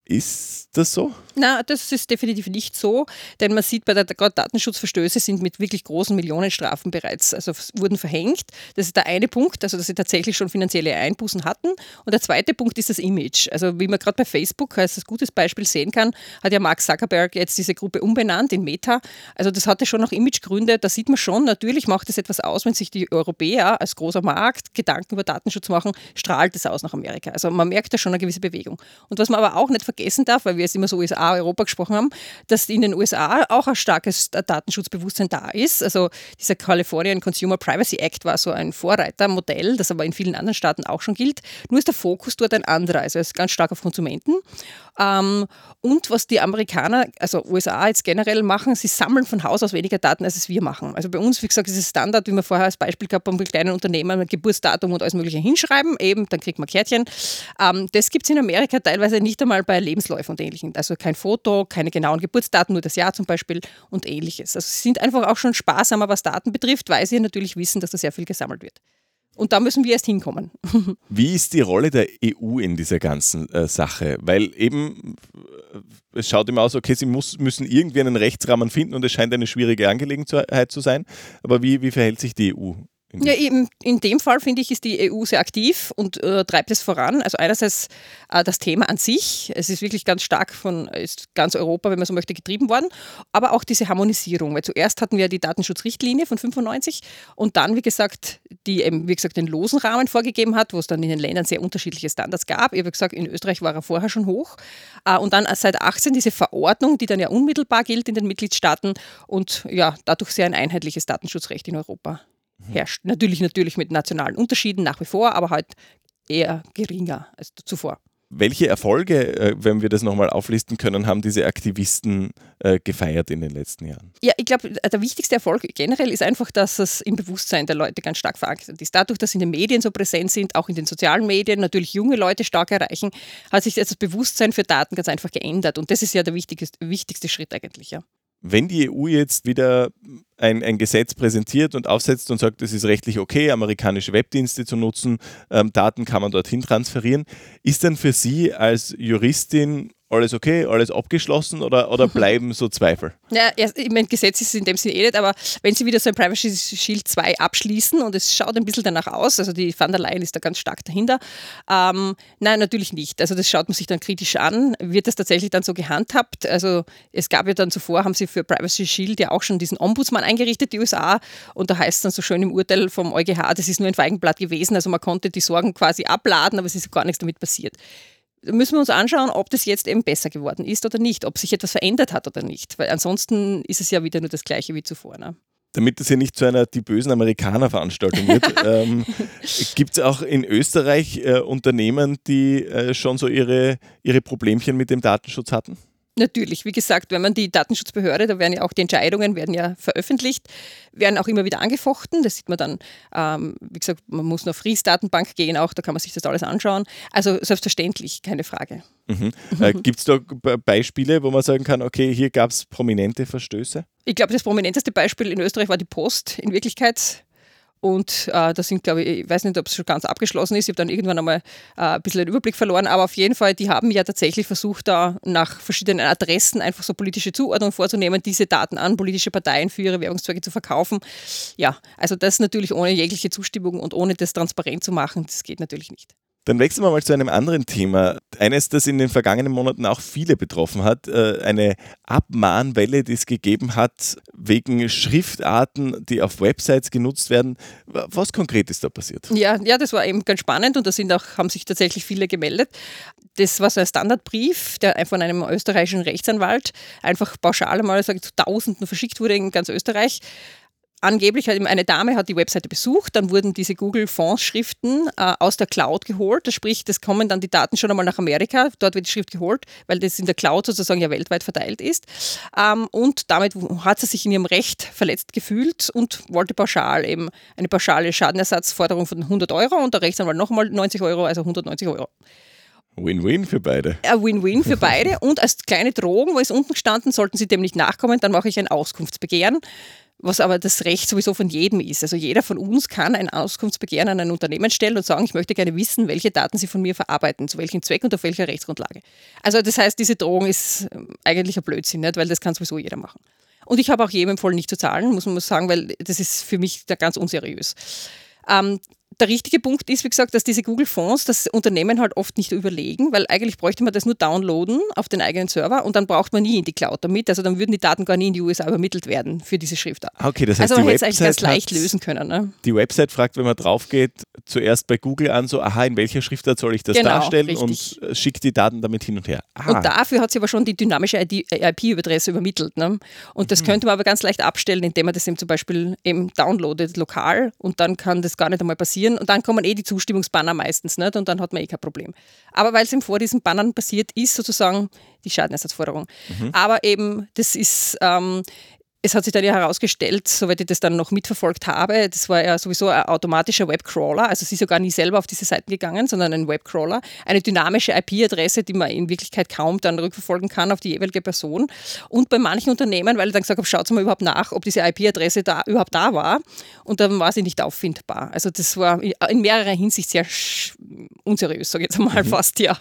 Speaker 2: Ist das so?
Speaker 3: Na, das ist definitiv nicht so, denn man sieht bei der gerade Datenschutzverstöße sind mit wirklich großen Millionenstrafen bereits, also wurden verhängt. Das ist der eine Punkt, also dass sie tatsächlich schon finanzielle Einbußen hatten. Und der zweite Punkt ist das Image. Also wie man gerade bei Facebook als gutes Beispiel sehen kann, hat ja Mark Zuckerberg jetzt diese Gruppe umbenannt in Meta. Also das hatte schon noch Imagegründe. Da sieht man schon, natürlich macht es etwas aus, wenn sich die Europäer als großer Markt Gedanken über Datenschutz machen, strahlt es aus nach Amerika. Also man merkt da schon eine gewisse Bewegung. Und was man aber auch nicht vergessen vergessen darf, weil wir jetzt immer so USA, Europa gesprochen haben, dass in den USA auch ein starkes Datenschutzbewusstsein da ist. Also dieser Californian Consumer Privacy Act war so ein Vorreitermodell, das aber in vielen anderen Staaten auch schon gilt. Nur ist der Fokus dort ein anderer. Also es ist ganz stark auf Konsumenten. Ähm, und was die Amerikaner, also USA jetzt generell machen, sie sammeln von Haus aus weniger Daten, als es wir machen. Also bei uns, wie gesagt, ist es Standard, wie wir vorher als Beispiel gehabt haben, bei kleinen Unternehmen Geburtsdatum und alles Mögliche hinschreiben, eben, dann kriegt man Kärtchen. Ähm, das gibt es in Amerika teilweise nicht einmal bei bei Lebensläufen und Ähnlichem. Also kein Foto, keine genauen Geburtsdaten, nur das Jahr zum Beispiel und Ähnliches. Also sie sind einfach auch schon sparsamer, was Daten betrifft, weil sie natürlich wissen, dass da sehr viel gesammelt wird. Und da müssen wir erst hinkommen.
Speaker 2: Wie ist die Rolle der EU in dieser ganzen äh, Sache? Weil eben, äh, es schaut immer aus, okay, sie muss, müssen irgendwie einen Rechtsrahmen finden und es scheint eine schwierige Angelegenheit zu sein. Aber wie, wie verhält sich die EU?
Speaker 3: Ja, in, in dem Fall finde ich, ist die EU sehr aktiv und äh, treibt es voran. Also einerseits äh, das Thema an sich, es ist wirklich ganz stark von ist ganz Europa, wenn man so möchte, getrieben worden, aber auch diese Harmonisierung. Weil zuerst hatten wir die Datenschutzrichtlinie von 95 und dann, wie gesagt, die eben, wie gesagt, den losen Rahmen vorgegeben hat, wo es dann in den Ländern sehr unterschiedliche Standards gab. Ich habe gesagt, in Österreich war er vorher schon hoch. Äh, und dann seit 18 diese Verordnung, die dann ja unmittelbar gilt in den Mitgliedstaaten und ja, dadurch sehr ein einheitliches Datenschutzrecht in Europa herrscht. Natürlich, natürlich mit nationalen Unterschieden nach wie vor, aber halt eher geringer als zuvor.
Speaker 2: Welche Erfolge, äh, wenn wir das nochmal auflisten können, haben diese Aktivisten äh, gefeiert in den letzten Jahren?
Speaker 3: Ja, ich glaube, der wichtigste Erfolg generell ist einfach, dass es im Bewusstsein der Leute ganz stark verankert ist. Dadurch, dass sie in den Medien so präsent sind, auch in den sozialen Medien, natürlich junge Leute stark erreichen, hat sich das Bewusstsein für Daten ganz einfach geändert. Und das ist ja der wichtigste, wichtigste Schritt eigentlich. Ja
Speaker 2: wenn die EU jetzt wieder ein, ein, Gesetz präsentiert und aufsetzt und sagt, es ist rechtlich okay, amerikanische Webdienste zu nutzen, ähm, Daten kann man dorthin transferieren, ist dann für Sie als Juristin alles okay, alles abgeschlossen oder, oder bleiben so Zweifel?
Speaker 3: Ja, ich meine, Gesetz ist es in dem Sinne eh nicht, aber wenn Sie wieder so ein Privacy Shield 2 abschließen und es schaut ein bisschen danach aus, also die Van der Leyen ist da ganz stark dahinter, ähm, nein, natürlich nicht. Also das schaut man sich dann kritisch an. Wird das tatsächlich dann so gehandhabt? Also es gab ja dann zuvor, haben Sie für Privacy Shield ja auch schon diesen Ombudsmann eingerichtet, die USA, und da heißt es dann so schön im Urteil vom EuGH, das ist nur ein Feigenblatt gewesen, also man konnte die Sorgen quasi abladen, aber es ist gar nichts damit passiert müssen wir uns anschauen, ob das jetzt eben besser geworden ist oder nicht, ob sich etwas verändert hat oder nicht. Weil ansonsten ist es ja wieder nur das Gleiche wie zuvor. Ne?
Speaker 2: Damit das hier nicht zu einer die bösen Amerikaner-Veranstaltung wird, ähm, gibt es auch in Österreich äh, Unternehmen, die äh, schon so ihre, ihre Problemchen mit dem Datenschutz hatten?
Speaker 3: Natürlich, wie gesagt, wenn man die Datenschutzbehörde, da werden ja auch die Entscheidungen werden ja veröffentlicht, werden auch immer wieder angefochten. Das sieht man dann, ähm, wie gesagt, man muss noch Fries-Datenbank gehen, auch da kann man sich das alles anschauen. Also selbstverständlich, keine Frage.
Speaker 2: Mhm. Äh, Gibt es da Beispiele, wo man sagen kann, okay, hier gab es prominente Verstöße?
Speaker 3: Ich glaube, das prominenteste Beispiel in Österreich war die Post in Wirklichkeit. Und äh, da sind, glaube ich, ich weiß nicht, ob es schon ganz abgeschlossen ist. Ich habe dann irgendwann einmal äh, ein bisschen den Überblick verloren. Aber auf jeden Fall, die haben ja tatsächlich versucht, da nach verschiedenen Adressen einfach so politische Zuordnung vorzunehmen, diese Daten an politische Parteien für ihre Werbungszwecke zu verkaufen. Ja, also das natürlich ohne jegliche Zustimmung und ohne das transparent zu machen, das geht natürlich nicht.
Speaker 2: Dann wechseln wir mal zu einem anderen Thema. Eines, das in den vergangenen Monaten auch viele betroffen hat. Äh, eine Abmahnwelle, die es gegeben hat wegen Schriftarten, die auf Websites genutzt werden. Was konkret ist da passiert?
Speaker 3: Ja, ja das war eben ganz spannend und da sind auch, haben sich tatsächlich viele gemeldet. Das war so ein Standardbrief, der von einem österreichischen Rechtsanwalt einfach pauschal mal sage ich, zu Tausenden verschickt wurde in ganz Österreich angeblich hat eine Dame hat die Webseite besucht, dann wurden diese Google-Fonds-Schriften äh, aus der Cloud geholt. Das sprich, das kommen dann die Daten schon einmal nach Amerika, dort wird die Schrift geholt, weil das in der Cloud sozusagen ja weltweit verteilt ist. Ähm, und damit hat sie sich in ihrem Recht verletzt gefühlt und wollte pauschal eben eine pauschale Schadenersatzforderung von 100 Euro und der Rechtsanwalt nochmal 90 Euro, also 190 Euro.
Speaker 2: Win-win für beide.
Speaker 3: Ein Win-win für beide. Und als kleine Drohung, wo es unten gestanden, sollten sie dem nicht nachkommen, dann mache ich ein Auskunftsbegehren was aber das Recht sowieso von jedem ist. Also jeder von uns kann ein Auskunftsbegehren an ein Unternehmen stellen und sagen, ich möchte gerne wissen, welche Daten sie von mir verarbeiten, zu welchem Zweck und auf welcher Rechtsgrundlage. Also das heißt, diese Drohung ist ähm, eigentlich ein Blödsinn, nicht? weil das kann sowieso jeder machen. Und ich habe auch jedem empfohlen, nicht zu zahlen, muss man sagen, weil das ist für mich da ganz unseriös. Ähm, der richtige Punkt ist, wie gesagt, dass diese Google-Fonds das Unternehmen halt oft nicht überlegen, weil eigentlich bräuchte man das nur downloaden auf den eigenen Server und dann braucht man nie in die Cloud damit. Also dann würden die Daten gar nie in die USA übermittelt werden für diese Schriftart.
Speaker 2: Okay, das heißt,
Speaker 3: also
Speaker 2: man
Speaker 3: hätte es eigentlich ganz leicht lösen können. Ne?
Speaker 2: Die Website fragt, wenn man drauf geht, zuerst bei Google an, so, aha, in welcher Schriftart soll ich das genau, darstellen richtig. und schickt die Daten damit hin und her.
Speaker 3: Aha. Und dafür hat sie aber schon die dynamische IP-Adresse übermittelt. Ne? Und das mhm. könnte man aber ganz leicht abstellen, indem man das eben zum Beispiel eben downloadet lokal und dann kann das gar nicht einmal passieren und dann kommen eh die Zustimmungsbanner meistens nicht und dann hat man eh kein Problem. Aber weil es ihm vor diesen Bannern passiert ist, sozusagen die Schadenersatzforderung. Mhm. Aber eben, das ist, ähm, es hat sich dann ja herausgestellt, soweit ich das dann noch mitverfolgt habe, das war ja sowieso ein automatischer Webcrawler, also sie ist sogar nie selber auf diese Seiten gegangen, sondern ein Webcrawler, eine dynamische IP-Adresse, die man in Wirklichkeit kaum dann rückverfolgen kann auf die jeweilige Person. Und bei manchen Unternehmen, weil ich dann gesagt habe, schaut mal überhaupt nach, ob diese IP-Adresse da überhaupt da war, und dann war sie nicht auffindbar. Also das war in mehrerer Hinsicht sehr unseriös, sage ich jetzt mal mhm. fast, ja.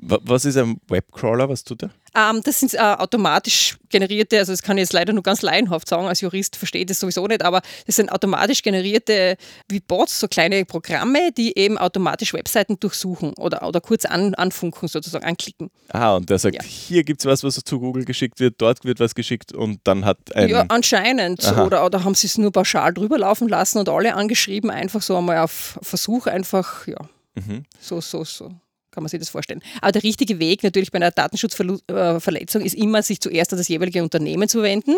Speaker 2: Was ist ein Webcrawler, was tut er?
Speaker 3: Ähm, das sind äh, automatisch generierte, also das kann ich jetzt leider nur ganz laienhaft sagen, als Jurist verstehe ich das sowieso nicht, aber das sind automatisch generierte wie Bots, so kleine Programme, die eben automatisch Webseiten durchsuchen oder, oder kurz an, anfunken, sozusagen anklicken.
Speaker 2: Ah, und der sagt, ja. hier gibt es was, was zu Google geschickt wird, dort wird was geschickt und dann hat ein...
Speaker 3: Ja, anscheinend. Oder, oder haben sie es nur pauschal drüber laufen lassen und alle angeschrieben, einfach so einmal auf Versuch, einfach, ja, mhm. so, so, so kann man sich das vorstellen. Aber der richtige Weg natürlich bei einer Datenschutzverletzung ist immer, sich zuerst an das jeweilige Unternehmen zu wenden.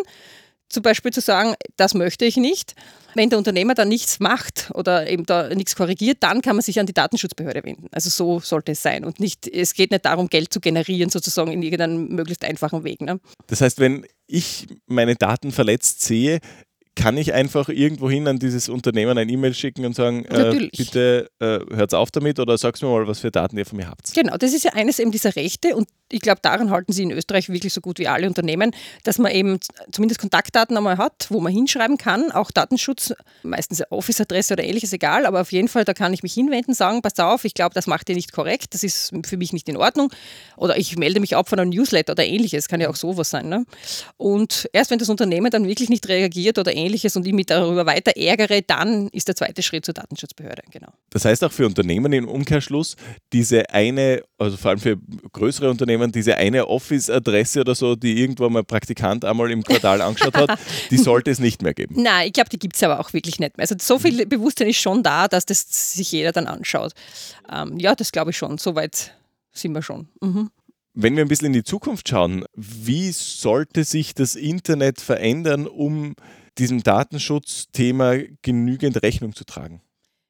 Speaker 3: Zum Beispiel zu sagen, das möchte ich nicht. Wenn der Unternehmer dann nichts macht oder eben da nichts korrigiert, dann kann man sich an die Datenschutzbehörde wenden. Also so sollte es sein. Und nicht, es geht nicht darum, Geld zu generieren, sozusagen in irgendeinem möglichst einfachen Weg. Ne?
Speaker 2: Das heißt, wenn ich meine Daten verletzt sehe, kann ich einfach irgendwohin an dieses Unternehmen ein E-Mail schicken und sagen, äh, bitte äh, hört auf damit oder sagst mir mal, was für Daten ihr von mir habt.
Speaker 3: Genau, das ist ja eines eben dieser Rechte und ich glaube, daran halten sie in Österreich wirklich so gut wie alle Unternehmen, dass man eben zumindest Kontaktdaten einmal hat, wo man hinschreiben kann, auch Datenschutz, meistens Office-Adresse oder ähnliches, egal, aber auf jeden Fall, da kann ich mich hinwenden, sagen, pass auf, ich glaube, das macht ihr nicht korrekt, das ist für mich nicht in Ordnung oder ich melde mich ab von einem Newsletter oder ähnliches, kann ja auch sowas sein. Ne? Und erst wenn das Unternehmen dann wirklich nicht reagiert oder ähnliches und ich mich darüber weiter ärgere, dann ist der zweite Schritt zur Datenschutzbehörde, genau.
Speaker 2: Das heißt auch für Unternehmen im Umkehrschluss, diese eine, also vor allem für größere Unternehmen, nehmen, diese eine Office-Adresse oder so, die irgendwo mal Praktikant einmal im Quartal angeschaut hat, die sollte es nicht mehr geben.
Speaker 3: Nein, ich glaube, die gibt es aber auch wirklich nicht mehr. Also so viel Bewusstsein ist schon da, dass das sich jeder dann anschaut. Ähm, ja, das glaube ich schon. Soweit sind wir schon. Mhm.
Speaker 2: Wenn wir ein bisschen in die Zukunft schauen, wie sollte sich das Internet verändern, um diesem Datenschutzthema genügend Rechnung zu tragen?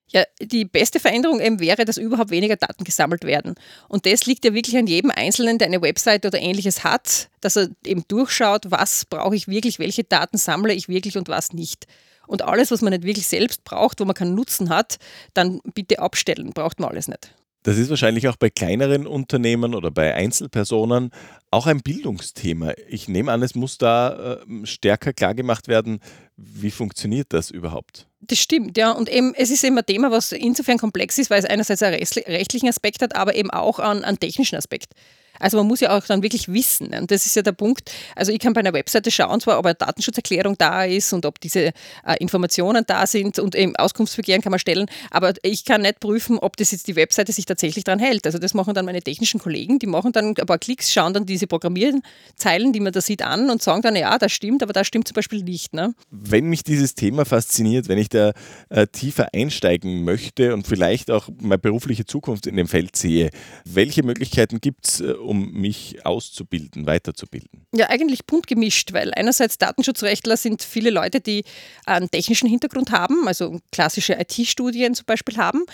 Speaker 3: Ja, die beste Veränderung eben wäre, dass überhaupt weniger Daten gesammelt werden. Und das liegt ja wirklich an jedem Einzelnen, der eine Website oder ähnliches hat, dass er eben durchschaut, was brauche ich wirklich, welche Daten sammle ich wirklich und was nicht. Und alles, was man nicht wirklich selbst braucht, wo man keinen Nutzen hat, dann bitte abstellen, braucht man alles nicht.
Speaker 2: Das ist wahrscheinlich auch bei kleineren Unternehmen oder bei Einzelpersonen auch ein Bildungsthema. Ich nehme an, es muss da äh, stärker klargemacht werden, wie funktioniert das überhaupt?
Speaker 3: Das stimmt, ja. Und eben, es ist eben ein Thema, was insofern komplex ist, weil es einerseits einen rechtlichen Aspekt hat, aber eben auch einen, einen technischen Aspekt. Also man muss ja auch dann wirklich wissen. Und das ist ja der Punkt. Also ich kann bei einer Webseite schauen, zwar ob eine Datenschutzerklärung da ist und ob diese äh, Informationen da sind und eben Auskunftsbegehren kann man stellen, aber ich kann nicht prüfen, ob das jetzt die Webseite sich tatsächlich daran hält. Also das machen dann meine technischen Kollegen, die machen dann ein paar Klicks, schauen dann diese Programmierzeilen, die man da sieht, an und sagen dann, ja, das stimmt, aber das stimmt zum Beispiel nicht. Ne?
Speaker 2: Wenn mich dieses Thema fasziniert, wenn ich da äh, tiefer einsteigen möchte und vielleicht auch meine berufliche Zukunft in dem Feld sehe, welche Möglichkeiten gibt es, äh, um mich auszubilden, weiterzubilden?
Speaker 3: Ja, eigentlich bunt gemischt, weil einerseits Datenschutzrechtler sind viele Leute, die einen technischen Hintergrund haben, also klassische IT-Studien zum Beispiel haben.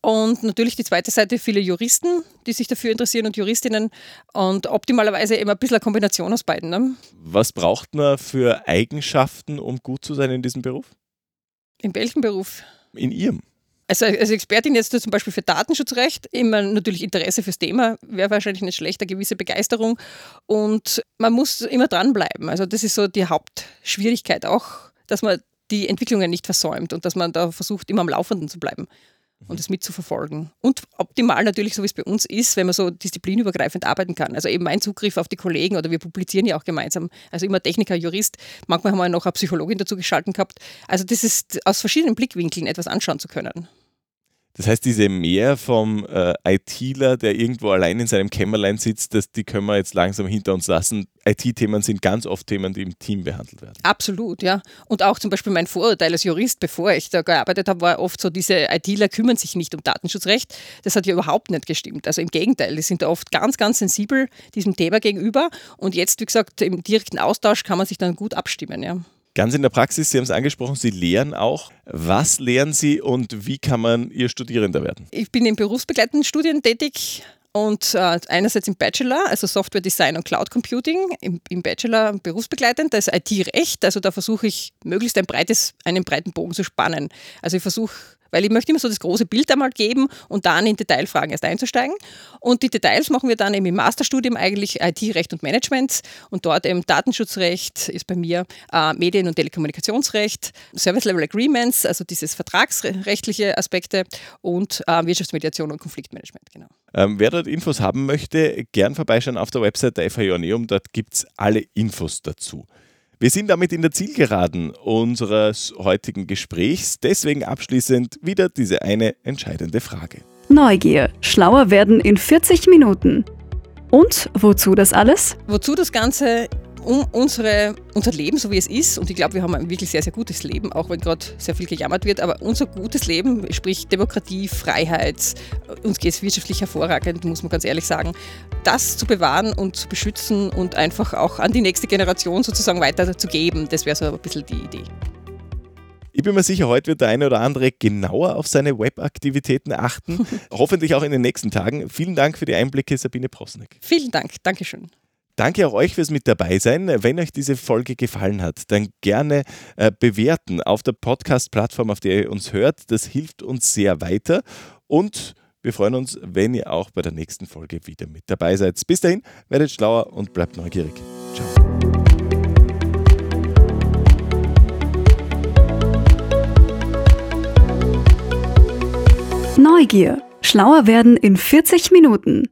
Speaker 3: Und natürlich die zweite Seite viele Juristen, die sich dafür interessieren und Juristinnen und optimalerweise eben ein bisschen eine Kombination aus beiden. Ne?
Speaker 2: Was braucht man für Eigenschaften, um gut zu sein in diesem Beruf?
Speaker 3: In welchem Beruf?
Speaker 2: In Ihrem.
Speaker 3: Also als Expertin jetzt zum Beispiel für Datenschutzrecht, immer natürlich Interesse fürs Thema, wäre wahrscheinlich nicht schlecht, eine gewisse Begeisterung. Und man muss immer dranbleiben. Also das ist so die Hauptschwierigkeit auch, dass man die Entwicklungen nicht versäumt und dass man da versucht, immer am Laufenden zu bleiben und es mitzuverfolgen. Und optimal natürlich, so wie es bei uns ist, wenn man so disziplinübergreifend arbeiten kann. Also eben mein Zugriff auf die Kollegen oder wir publizieren ja auch gemeinsam. Also immer Techniker, Jurist, manchmal haben wir noch eine Psychologin dazu geschalten gehabt. Also das ist aus verschiedenen Blickwinkeln etwas anschauen zu können.
Speaker 2: Das heißt, diese Mehr vom äh, ITler, der irgendwo allein in seinem Kämmerlein sitzt, das, die können wir jetzt langsam hinter uns lassen. IT-Themen sind ganz oft Themen, die im Team behandelt werden.
Speaker 3: Absolut, ja. Und auch zum Beispiel mein Vorurteil als Jurist, bevor ich da gearbeitet habe, war oft so, diese ITler kümmern sich nicht um Datenschutzrecht. Das hat ja überhaupt nicht gestimmt. Also im Gegenteil, die sind da oft ganz, ganz sensibel diesem Thema gegenüber. Und jetzt, wie gesagt, im direkten Austausch kann man sich dann gut abstimmen, ja.
Speaker 2: Ganz in der Praxis, Sie haben es angesprochen, Sie lehren auch. Was lehren Sie und wie kann man Ihr Studierender werden?
Speaker 3: Ich bin in berufsbegleitenden Studien tätig und äh, einerseits im Bachelor, also Software Design und Cloud Computing, im, im Bachelor berufsbegleitend, da ist IT-Recht, also da versuche ich möglichst ein breites, einen breiten Bogen zu spannen. Also ich versuche weil ich möchte immer so das große Bild einmal geben und dann in Detailfragen erst einzusteigen. Und die Details machen wir dann eben im Masterstudium eigentlich IT-Recht und Management und dort eben Datenschutzrecht ist bei mir äh, Medien- und Telekommunikationsrecht, Service-Level Agreements, also dieses vertragsrechtliche Aspekte und äh, Wirtschaftsmediation und Konfliktmanagement, genau.
Speaker 2: Ähm, wer dort Infos haben möchte, gern vorbeischauen auf der Website der FH Joanneum, dort gibt es alle Infos dazu. Wir sind damit in der Zielgeraden unseres heutigen Gesprächs. Deswegen abschließend wieder diese eine entscheidende Frage.
Speaker 1: Neugier. Schlauer werden in 40 Minuten. Und wozu das alles?
Speaker 3: Wozu das Ganze? Um unsere, unser Leben, so wie es ist, und ich glaube, wir haben ein wirklich sehr, sehr gutes Leben, auch wenn gerade sehr viel gejammert wird, aber unser gutes Leben, sprich Demokratie, Freiheit, uns geht es wirtschaftlich hervorragend, muss man ganz ehrlich sagen, das zu bewahren und zu beschützen und einfach auch an die nächste Generation sozusagen weiterzugeben, das wäre so ein bisschen die Idee.
Speaker 2: Ich bin mir sicher, heute wird der eine oder andere genauer auf seine Webaktivitäten achten. Hoffentlich auch in den nächsten Tagen. Vielen Dank für die Einblicke, Sabine Prosnik.
Speaker 3: Vielen Dank. Dankeschön.
Speaker 2: Danke auch euch fürs mit dabei sein. Wenn euch diese Folge gefallen hat, dann gerne äh, bewerten auf der Podcast-Plattform, auf der ihr uns hört. Das hilft uns sehr weiter und wir freuen uns, wenn ihr auch bei der nächsten Folge wieder mit dabei seid. Bis dahin, werdet schlauer und bleibt neugierig. Ciao.
Speaker 1: Neugier. Schlauer werden in 40 Minuten.